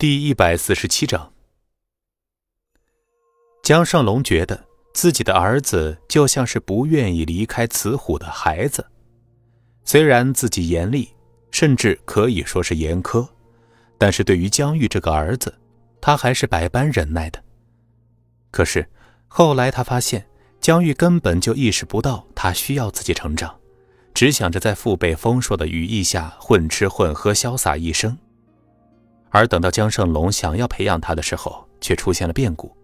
第一百四十七章，江胜龙觉得自己的儿子就像是不愿意离开慈虎的孩子，虽然自己严厉，甚至可以说是严苛，但是对于江玉这个儿子，他还是百般忍耐的。可是后来他发现，江玉根本就意识不到他需要自己成长，只想着在父辈丰硕的羽翼下混吃混喝，潇洒一生。而等到江胜龙想要培养他的时候，却出现了变故，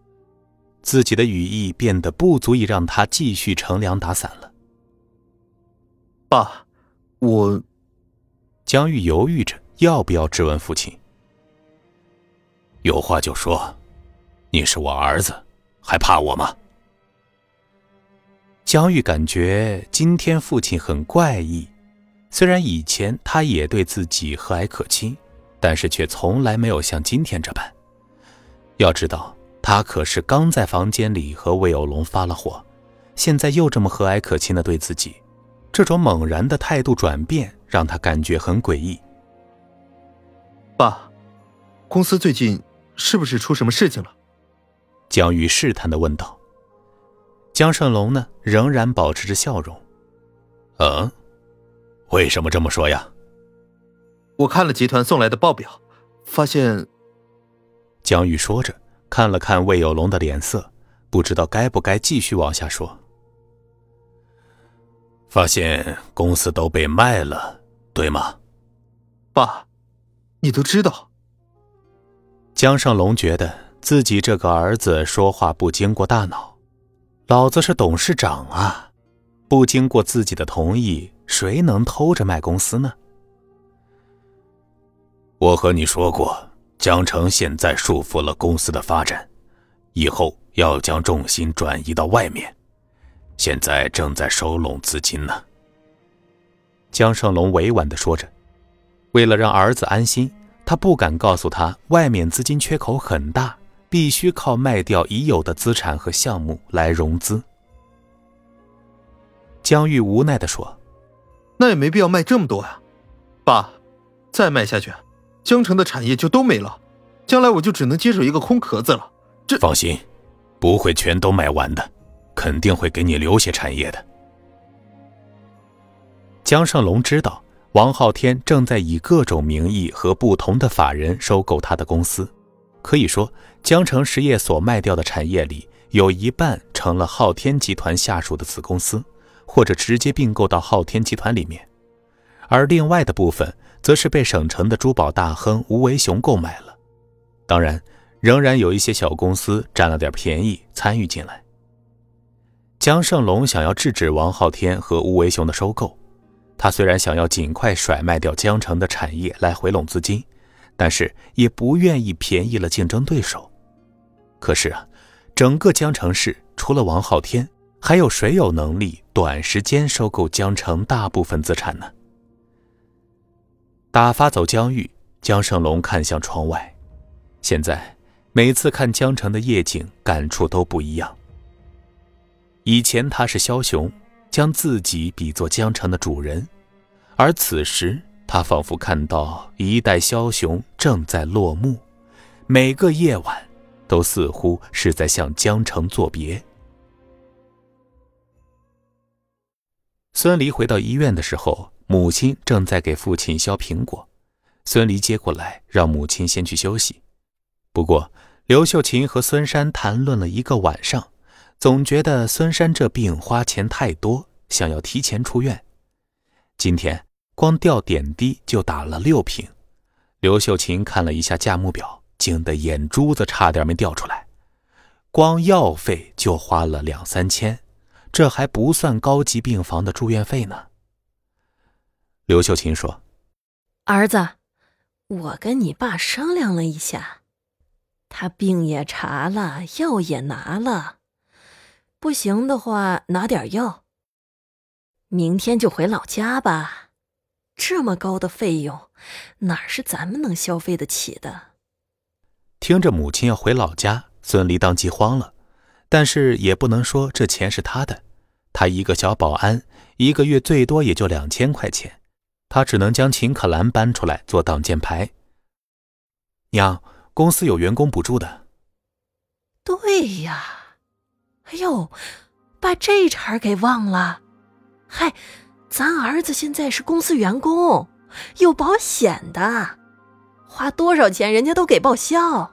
自己的羽翼变得不足以让他继续乘凉打伞了。爸，我……江玉犹豫着要不要质问父亲。有话就说，你是我儿子，还怕我吗？江玉感觉今天父亲很怪异，虽然以前他也对自己和蔼可亲。但是却从来没有像今天这般。要知道，他可是刚在房间里和魏有龙发了火，现在又这么和蔼可亲的对自己，这种猛然的态度转变让他感觉很诡异。爸，公司最近是不是出什么事情了？江玉试探的问道。江胜龙呢，仍然保持着笑容。嗯，为什么这么说呀？我看了集团送来的报表，发现。江玉说着，看了看魏有龙的脸色，不知道该不该继续往下说。发现公司都被卖了，对吗？爸，你都知道。江胜龙觉得自己这个儿子说话不经过大脑，老子是董事长啊，不经过自己的同意，谁能偷着卖公司呢？我和你说过，江城现在束缚了公司的发展，以后要将重心转移到外面，现在正在收拢资金呢。江胜龙委婉的说着，为了让儿子安心，他不敢告诉他外面资金缺口很大，必须靠卖掉已有的资产和项目来融资。江玉无奈的说：“那也没必要卖这么多呀，爸，再卖下去。”江城的产业就都没了，将来我就只能接手一个空壳子了。这放心，不会全都卖完的，肯定会给你留些产业的。江胜龙知道王昊天正在以各种名义和不同的法人收购他的公司，可以说江城实业所卖掉的产业里有一半成了昊天集团下属的子公司，或者直接并购到昊天集团里面，而另外的部分。则是被省城的珠宝大亨吴为雄购买了，当然，仍然有一些小公司占了点便宜参与进来。江胜龙想要制止王昊天和吴为雄的收购，他虽然想要尽快甩卖掉江城的产业来回笼资金，但是也不愿意便宜了竞争对手。可是啊，整个江城市除了王昊天，还有谁有能力短时间收购江城大部分资产呢？打发走江玉，江胜龙看向窗外。现在每次看江城的夜景，感触都不一样。以前他是枭雄，将自己比作江城的主人，而此时他仿佛看到一代枭雄正在落幕，每个夜晚都似乎是在向江城作别。孙离回到医院的时候。母亲正在给父亲削苹果，孙离接过来，让母亲先去休息。不过，刘秀琴和孙山谈论了一个晚上，总觉得孙山这病花钱太多，想要提前出院。今天光吊点滴就打了六瓶，刘秀琴看了一下价目表，惊得眼珠子差点没掉出来。光药费就花了两三千，这还不算高级病房的住院费呢。刘秀琴说：“儿子，我跟你爸商量了一下，他病也查了，药也拿了，不行的话拿点药。明天就回老家吧，这么高的费用，哪是咱们能消费得起的？”听着母亲要回老家，孙离当即慌了，但是也不能说这钱是他的，他一个小保安，一个月最多也就两千块钱。他只能将秦可兰搬出来做挡箭牌。娘，公司有员工补助的。对呀，哎呦，把这茬给忘了。嗨，咱儿子现在是公司员工，有保险的，花多少钱人家都给报销。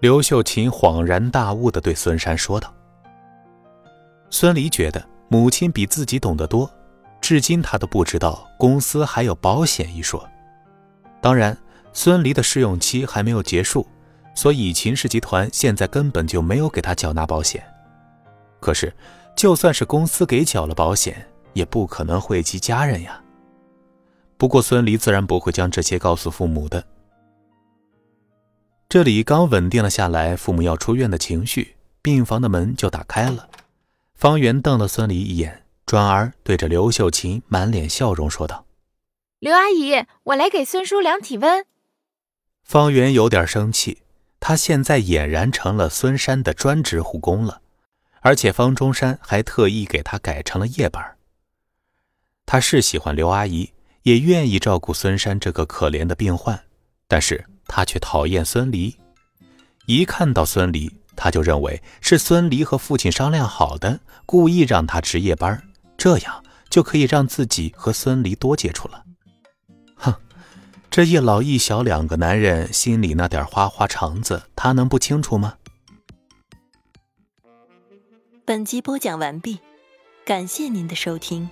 刘秀琴恍然大悟的对孙山说道。孙离觉得母亲比自己懂得多，至今他都不知道公司还有保险一说。当然，孙离的试用期还没有结束，所以秦氏集团现在根本就没有给他缴纳保险。可是。就算是公司给缴了保险，也不可能惠及家人呀。不过孙离自然不会将这些告诉父母的。这里刚稳定了下来，父母要出院的情绪，病房的门就打开了。方圆瞪了孙离一眼，转而对着刘秀琴满脸笑容说道：“刘阿姨，我来给孙叔量体温。”方圆有点生气，他现在俨然成了孙山的专职护工了。而且方中山还特意给他改成了夜班。他是喜欢刘阿姨，也愿意照顾孙山这个可怜的病患，但是他却讨厌孙离。一看到孙离，他就认为是孙离和父亲商量好的，故意让他值夜班，这样就可以让自己和孙离多接触了。哼，这一老一小两个男人心里那点花花肠子，他能不清楚吗？本集播讲完毕，感谢您的收听。